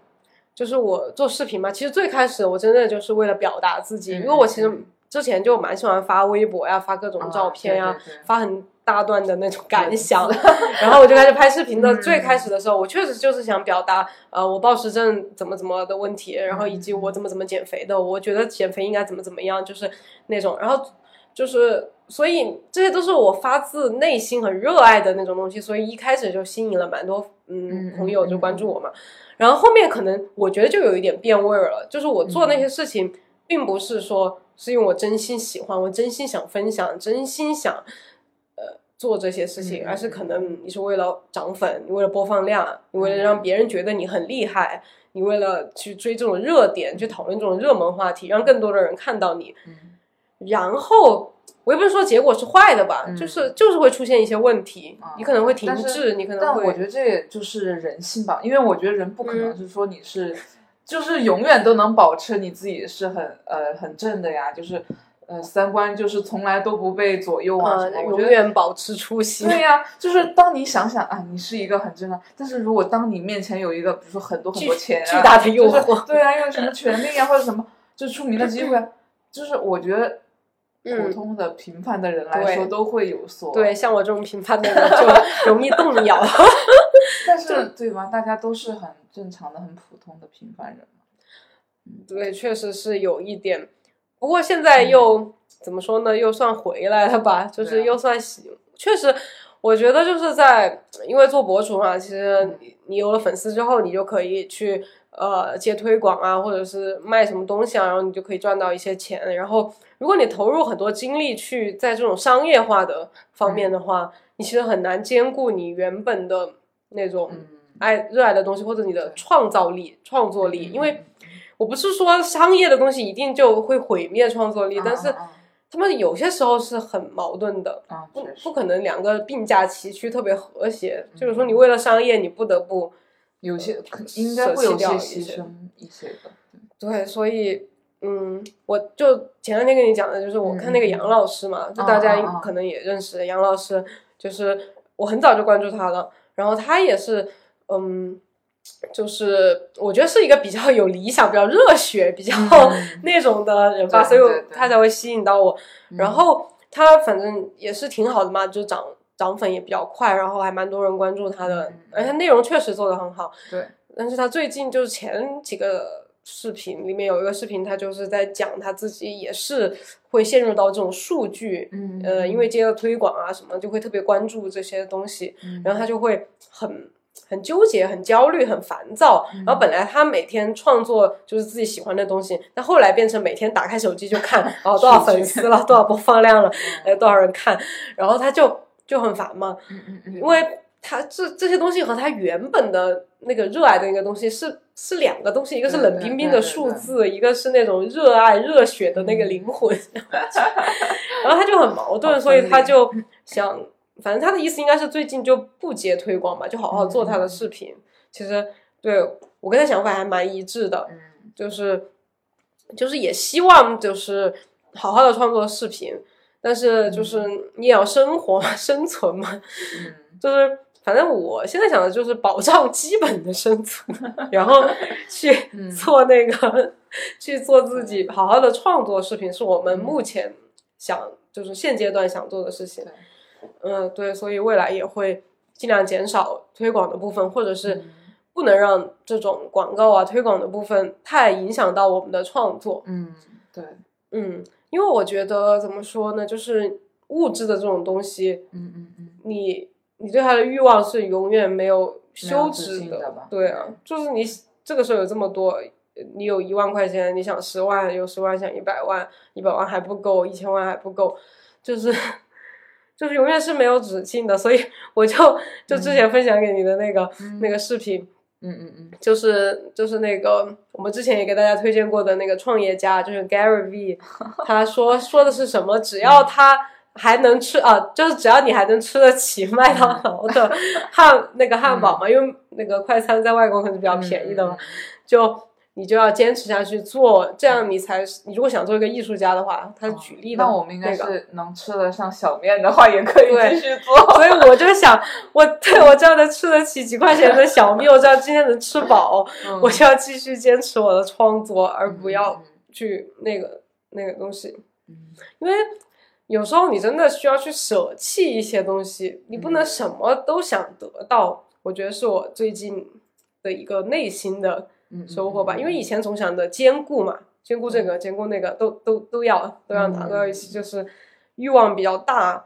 就是我做视频嘛，其实最开始我真的就是为了表达自己，嗯因为我其实嗯之前就蛮喜欢发微博呀，发各种啊照片呀，发很大段的那种感想，然后我就开始拍视频的。嗯最开始的时候，我确实就是想表达，呃，我暴食症怎么怎么的问题，然后以及我怎么怎么减肥的，我觉得减肥应该怎么怎么样，就是那种，然后就是，所以这些都是我发自内心很热爱的那种东西，所以一开始就吸引了蛮多嗯嗯朋友就关注我嘛。然后后面可能我觉得就有一点变味儿了，就是我做那些事情，并不是说是因为我真心喜欢，我真心想分享，真心想呃做这些事情，嗯。而是可能你是为了涨粉，你为了播放量，你为了让别人觉得你很厉害，你为了去追这种热点，去讨论这种热门话题，让更多的人看到你，嗯。然后。我也不是说结果是坏的吧，嗯。就是就是会出现一些问题，啊你可能会停滞，你可能会但我觉得这也就是人性吧，因为我觉得人不可能嗯。是说你是，就是永远都能保持你自己是很呃很正的呀，就是呃三观就是从来都不被左右啊什么。呃永我觉得远保持初心。对呀、就是当你想想啊，你是一个很正常，但是如果当你面前有一个比如说很多很多钱、啊、巨大的诱惑就是对啊，有什么权利啊或者什么就出名的机会啊，就是我觉得。普嗯通的平凡的人来说，都会有所对，像我这种平凡的人就容易动摇。但是对吧？大家都是很正常的、很普通的平凡人嘛。对，确实是有一点，不过现在又、怎么说呢？又算回来了吧？就是又算喜，确实，我觉得就是在因为做博主嘛，其实你你有了粉丝之后，你就可以去呃接推广啊，或者是卖什么东西啊，然后你就可以赚到一些钱。然后如果你投入很多精力去在这种商业化的方面的话，你其实很难兼顾你原本的那种嗯，爱热爱的东西，或者你的创造力、创作力，嗯因为。我不是说商业的东西一定就会毁灭创作力，但是啊他们有些时候是很矛盾的，不不可能两个并驾齐驱特别和谐。嗯就是说，你为了商业，你不得不有些可应该会有些牺牲一些的。对，所以嗯，我就前两天跟你讲的，就是我看那个杨老师嘛，就大家可能也认识杨老师，就是我很早就关注他了，然后他也是嗯。就是我觉得是一个比较有理想、比较热血、比较嗯 那种的人吧，对所以他才会吸引到我。嗯然后他反正也是挺好的嘛，就涨涨粉也比较快，然后还蛮多人关注他的嗯，而且内容确实做得很好。对，但是他最近就是前几个视频里面有一个视频，他就是在讲他自己也是会陷入到这种数据，嗯呃，因为接了推广啊什么，就会特别关注这些东西，嗯然后他就会很。很纠结，很焦虑，很烦躁。嗯。然后本来他每天创作就是自己喜欢的东西，但后来变成每天打开手机就看，哦 多少粉丝了，多少播放量了，呃多少人看，然后他就就很烦嘛。因为他这这些东西和他原本的那个热爱的那个东西是是两个东西，一个是冷冰冰的数字，一个是那种热爱热血的那个灵魂，然后他就很矛盾，所以他就想，反正他的意思应该是最近就不接推广吧，就好好做他的视频。其实对我跟他想法还蛮一致的，嗯就是就是也希望就是好好的创作视频，但是就是你也要生活嘛，生存嘛，嗯 就是反正我现在想的就是保障基本的生存，然后去嗯做那个，去做自己好好的创作视频，是我们目前想就是现阶段想做的事情。对嗯，对，所以未来也会尽量减少推广的部分，或者是嗯不能让这种广告啊推广的部分太影响到我们的创作。嗯，对，嗯，因为我觉得怎么说呢，就是物质的这种东西，嗯嗯嗯，你你对它的欲望是永远没有休止境的对啊，就是你这个时候有这么多，你有一万块钱，你想十万，有十万想一百万，一百万还不够，一千万还不够，就是就是永远是没有止境的。所以 我就就之前分享给你的那个、那个视频，嗯嗯嗯，就是就是那个我们之前也给大家推荐过的那个创业家，就是 Gary V，他说说的是什么？只要他还能吃啊，就是只要你还能吃得起麦当劳的 汉那个汉堡嘛，因为那个快餐在外国可能比较便宜的嘛，就你就要坚持下去做，这样你才你如果想做一个艺术家的话，他举例的、那我们应该那个是能吃得上小面的话，也可以继续做。所以我就想，我对我这样能吃得起几块钱的小面，我知道今天能吃饱，嗯我就要继续坚持我的创作，而不要嗯去那个那个东西，嗯因为有时候你真的需要去舍弃一些东西，你不能嗯什么都想得到。我觉得是我最近的一个内心的嗯收获吧，因为以前总想着兼顾嘛，兼顾这个，兼顾那个，都都都要都要拿到一起，就是欲望比较大。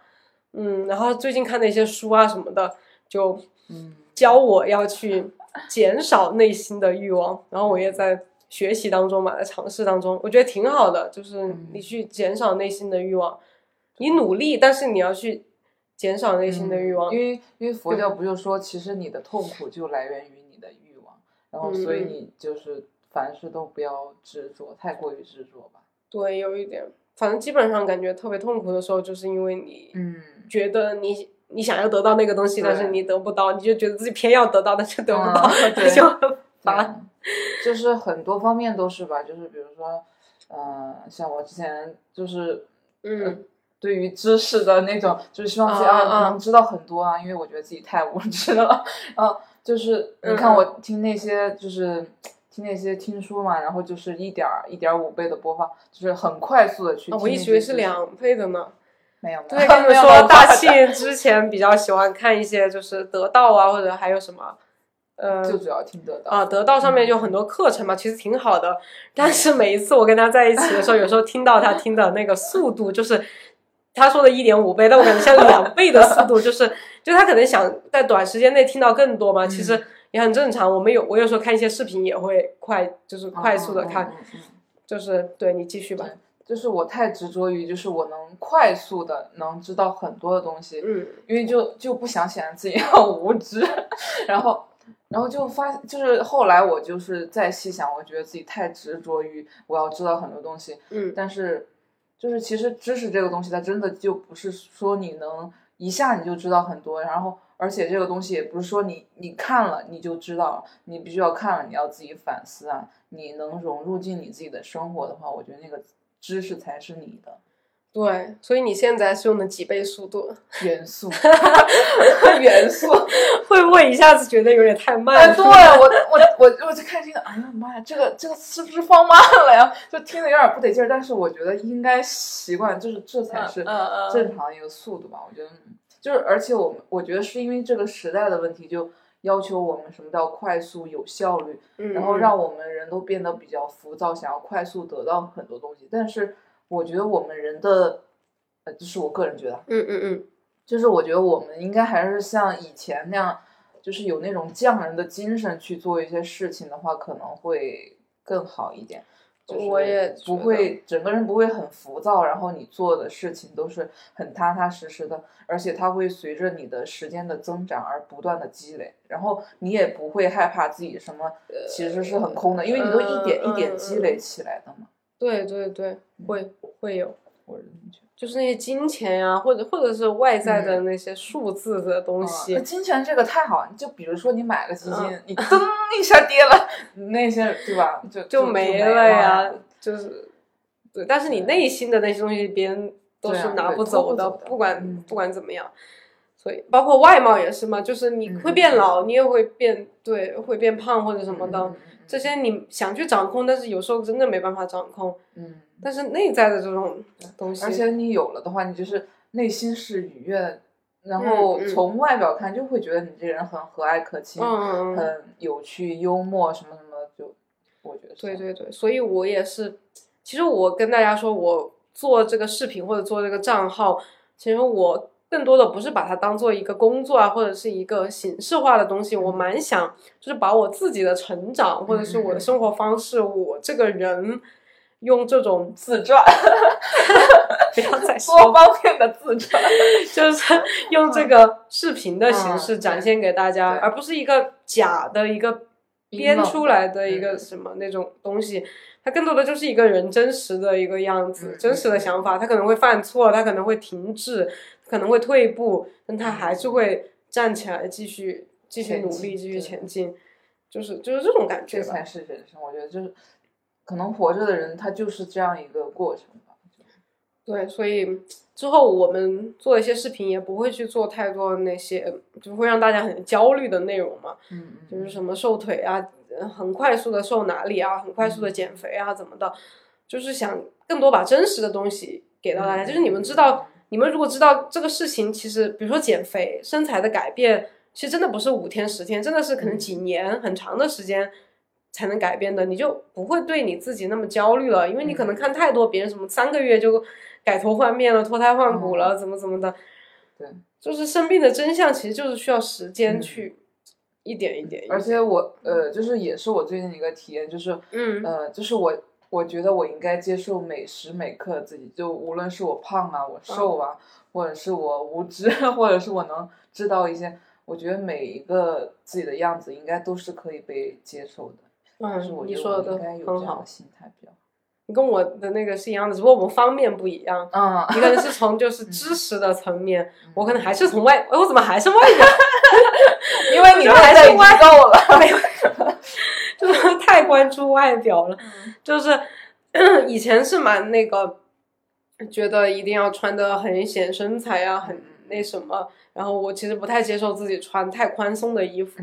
嗯，然后最近看的一些书啊什么的，就嗯。教我要去减少内心的欲望，然后我也在学习当中嘛，在尝试当中，我觉得挺好的，就是你去减少内心的欲望，你努力，但是你要去减少内心的欲望。因，为因为佛教不就说，其实你的痛苦就来源于然后所以你就是凡事都不要执着，太过于执着吧。对，有一点，反正基本上感觉特别痛苦的时候，就是因为你嗯，觉得你你想要得到那个东西，但是你得不到，你就觉得自己偏要得到，但是得不到，就很烦。就是很多方面都是吧，就是比如说，嗯、像我之前就是嗯对于知识的那种，就是希望自己啊啊啊啊能知道很多啊，因为我觉得自己太无知了。然 后就是你看我听那些就是听那些听书嘛，然后就是一点儿一点五倍的播放，就是很快速的去我一直以。为是两倍的呢。没有对，跟你们说，大 庆之前比较喜欢看一些就是得到啊，或者还有什么，呃，就主要听得到啊，得到上面有很多课程嘛，其实挺好的。但是每一次我跟他在一起的时候，有时候听到他听的那个速度，就是他说的一点五倍，但我感觉像两倍的速度，就是就他可能想在短时间内听到更多嘛，其嗯实也很正常。我们有我有时候看一些视频也会快，就是快速的看，就是对你继续吧。就是我太执着于，就是我能快速的能知道很多的东西，嗯因为就就不想显得自己 很无知，然后然后就发就是后来我就是再细想，我觉得自己太执着于我要知道很多东西，嗯但是就是其实知识这个东西，它真的就不是说你能一下你就知道很多，然后而且这个东西也不是说你你看了你就知道了，你必须要看了，你要自己反思啊，你能融入进你自己的生活的话，我觉得那个知识才是你的。对，所以你现在是用的几倍速度？元素，元素。会不会一下子觉得有点太慢？哎，对我我我我就看这个，哎呀妈呀，这个这个是不是放慢了呀？就听着有点不得劲儿，但是我觉得应该习惯，就是这才是正常的一个速度吧。我觉得嗯就是，而且我们我觉得是因为这个时代的问题，就要求我们什么叫快速、有效率，嗯，然后让我们人都变得比较浮躁，想要快速得到很多东西。但是我觉得我们人的，呃，就是我个人觉得，嗯嗯嗯就是我觉得我们应该还是像以前那样，就是有那种匠人的精神去做一些事情的话，可能会更好一点。就是我也不会整个人不会很浮躁，然后你做的事情都是很踏踏实实的，而且它会随着你的时间的增长而不断的积累，然后你也不会害怕自己什么其实是很空的，因为你都一点嗯一点嗯积累起来的嘛。对对对，会会有。就是那些金钱呀、或者或者是外在的那些数字的东西，金钱这个太好，就比如说你买了基金，嗯你噔一下跌了，那些对吧？就就没了了呀。就是，对，但是你内心的那些东西，别人都是拿不走的，不管、嗯不管怎么样。所以包括外貌也是嘛，就是你会变老，你也会变对，会变胖或者什么的，这些你想去掌控，但是有时候真的没办法掌控。嗯，但是内在的这种东西，而且你有了的话，你就是内心是愉悦，然后从外表看就会觉得你这人很和蔼可亲，嗯很有趣、幽默什么什么，就我觉得对对对，所以我也是，其实我跟大家说，我做这个视频或者做这个账号，其实我。更多的不是把它当做一个工作啊，或者是一个形式化的东西。我蛮想，就是把我自己的成长，或者是我的生活方式，我这个人用这种自传，不要再说多方面的自传，就是用这个视频的形式展现给大家，而不是一个假的一个编出来的一个什么那种东西。它更多的就是一个人真实的一个样子，真实的想法。他可能会犯错，他可能会停滞。可能会退一步，但他还是会站起来，继续继续努力，继续前进，就是就是这种感觉。这才是人生，我觉得就是可能活着的人，他就是这样一个过程吧。对，所以之后我们做一些视频，也不会去做太多那些，就会让大家很焦虑的内容嘛。嗯嗯。就是什么瘦腿啊，很快速的瘦哪里啊，很快速的减肥啊，怎么的，就是想更多把真实的东西给到大家，就是你们知道。你们如果知道这个事情，其实比如说减肥、身材的改变，其实真的不是五天十天，真的是可能几年很长的时间才能改变的，你就不会对你自己那么焦虑了，因为你可能看太多别人什么三个月就改头换面了、脱胎换骨了，怎么怎么的。对，就是生病的真相，其实就是需要时间去一点一点。而且我呃，就是也是我最近一个体验，就是嗯呃，就是我。我觉得我应该接受每时每刻自己，就无论是我胖啊，我瘦啊，或者是我无知，或者是我能知道一些，我觉得每一个自己的样子应该都是可以被接受的。嗯，你说的很好，心态比较。你跟我的那个是一样的，只不过我们方面不一样。嗯，你可能是 从就是知识的层面，我可能还是从外，我怎么还是外表？因为你还是外够了，没有。就是太关注外表了，就是 以前是蛮那个，觉得一定要穿的很显身材啊，很那什么。然后我其实不太接受自己穿太宽松的衣服，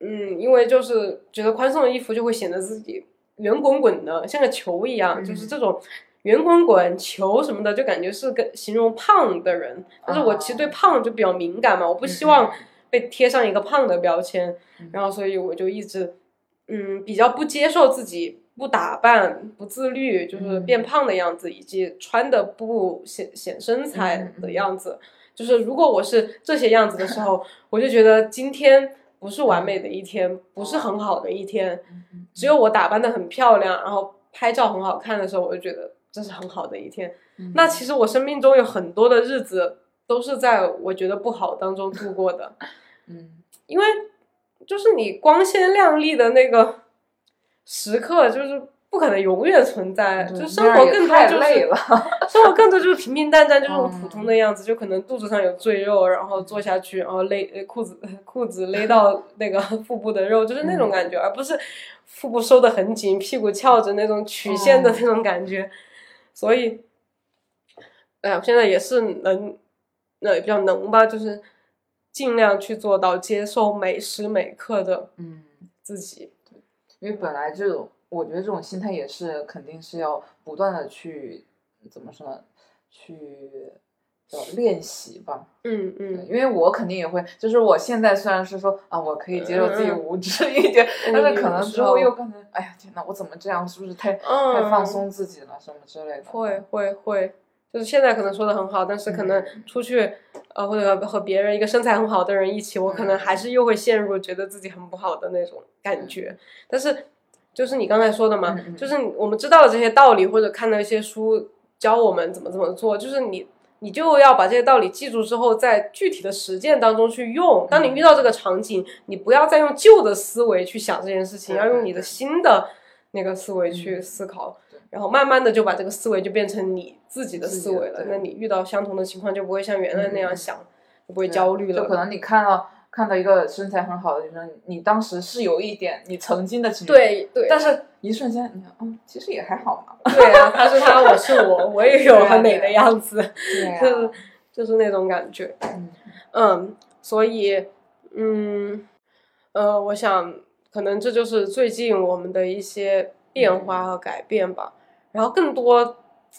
嗯，因为就是觉得宽松的衣服就会显得自己圆滚滚的，像个球一样。就是这种圆滚滚球什么的，就感觉是个形容胖的人。但是我其实对胖就比较敏感嘛，我不希望被贴上一个胖的标签。然后所以我就一直。嗯，比较不接受自己不打扮、不自律，就是变胖的样子，以及穿的不显显身材的样子。就是如果我是这些样子的时候，我就觉得今天不是完美的一天，不是很好的一天。只有我打扮的很漂亮，然后拍照很好看的时候，我就觉得这是很好的一天。那其实我生命中有很多的日子都是在我觉得不好当中度过的。嗯，因为。就是你光鲜亮丽的那个时刻，就是不可能永远存在。就生活更多就是生活更多就是平平淡淡，就是普通的样子。就可能肚子上有赘肉，然后坐下去，然后勒裤子，裤子勒到那个 腹部的肉，就是那种感觉，而不是腹部收的很紧，屁股翘着那种曲线的那种感觉。所以，哎呀，现在也是能，那也比较能吧，就是。尽量去做到接受每时每刻的嗯自己，因为本来这种，我觉得这种心态也是肯定是要不断的去怎么说呢，去叫练习吧。嗯嗯，因为我肯定也会，就是我现在虽然是说啊，我可以接受自己无知一点，但是可能之后又可能，哎呀天呐，我怎么这样？是不是太太放松自己了什么之类的？会会会。就是现在可能说的很好，但是可能出去，呃，或者和别人一个身材很好的人一起，我可能还是又会陷入觉得自己很不好的那种感觉。但是，就是你刚才说的嘛，就是我们知道了这些道理，或者看到一些书教我们怎么怎么做，就是你你就要把这些道理记住之后，在具体的实践当中去用。当你遇到这个场景，你不要再用旧的思维去想这件事情，要用你的新的那个思维去思考。然后慢慢的就把这个思维就变成你自己的思维了，那你遇到相同的情况就不会像原来那样想，就不会焦虑了。就可能你看到看到一个身材很好的女生，你当时是有一点你曾经的情绪，对对，但是一瞬间你看，嗯，其实也还好嘛。对啊，他是他，我是我，我也有很美的样子，对就是就是那种感觉。嗯嗯，所以，嗯，呃，我想可能这就是最近我们的一些变化和改变吧。然后更多、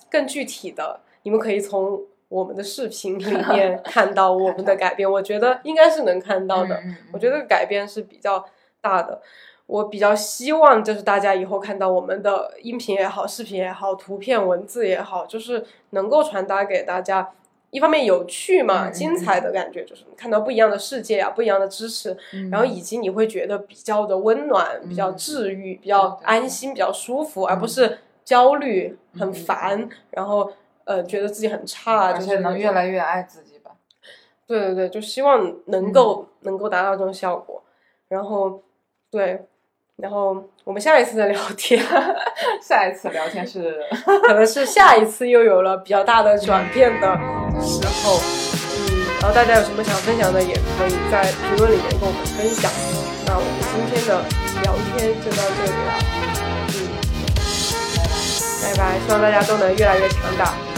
更具体的，你们可以从我们的视频里 面看到我们的改变。我觉得应该是能看到的。我觉得改变是比较大的。我比较希望就是大家以后看到我们的音频也好、视频也好、图片、文字也好，就是能够传达给大家。一方面有趣嘛，精彩的感觉，就是看到不一样的世界啊，不一样的知识，嗯然后以及你会觉得比较的温暖，比较治愈，比较安心，比较舒服，而不是焦虑、很烦，然后呃觉得自己很差，而且就是能越来越爱自己吧。对对对，就希望能够、能够达到这种效果。然后对，然后我们下一次的聊天，下一次聊天是 可能是下一次又有了比较大的转变的时候。嗯，然后大家有什么想分享的，也可以在评论里面跟我们分享。那我们今天的聊天就到这里了。拜拜，希望大家都能越来越强大。